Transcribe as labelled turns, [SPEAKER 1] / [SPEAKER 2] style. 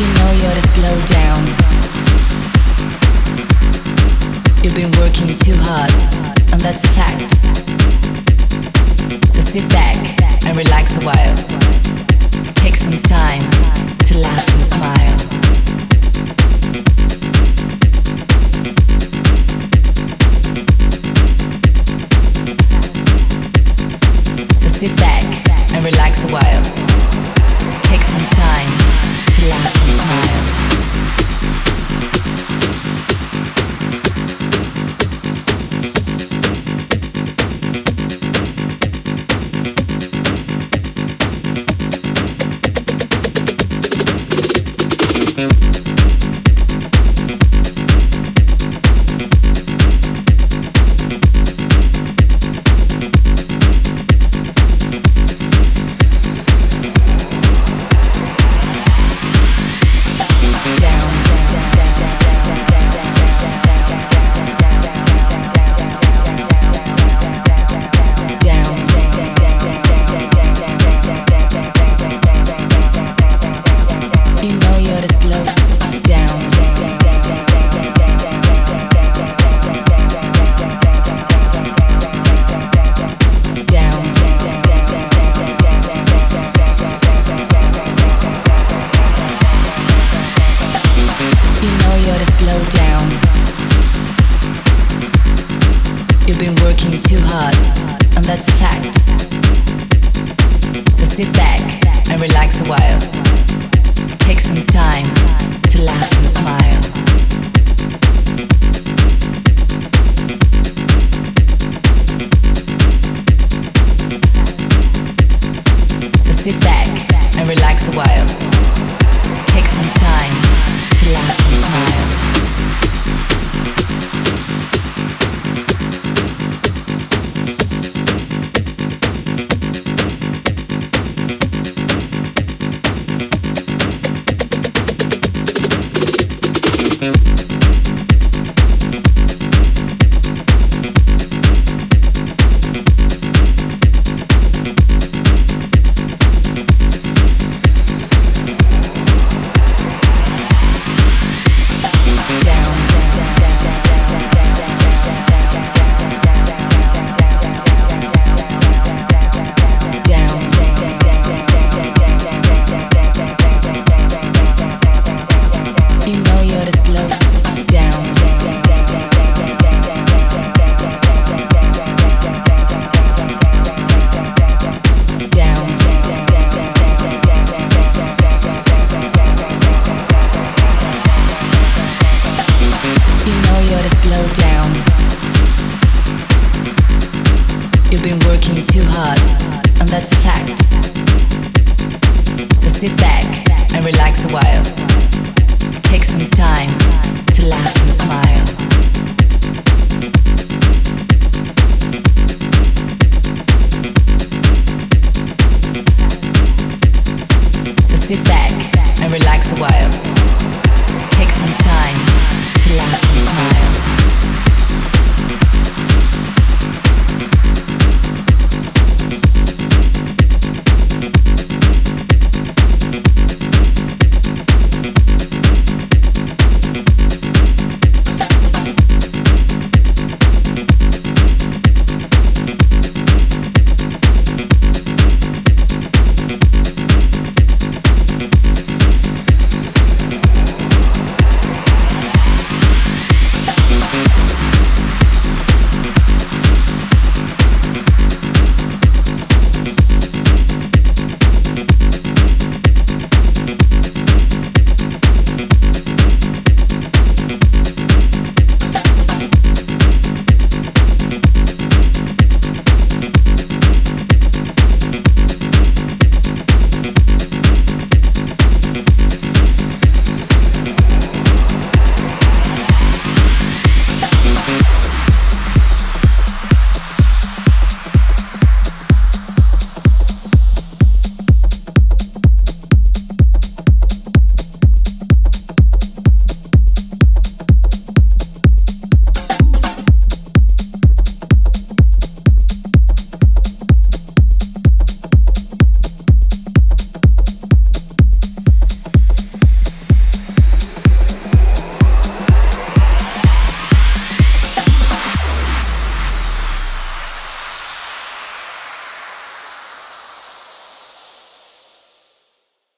[SPEAKER 1] You know you're to slow down. You've been working too hard, and that's a fact. So sit back and relax a while. Take some time to laugh and smile. You know you're to slow down. You've been working too hard, and that's a fact. So sit back and relax a while. Take some time to laugh and smile. Down. You've been working too hard, and that's a fact. So sit back and relax a while. Take some time to laugh and smile. So sit back and relax a while. Take some time to laugh and smile.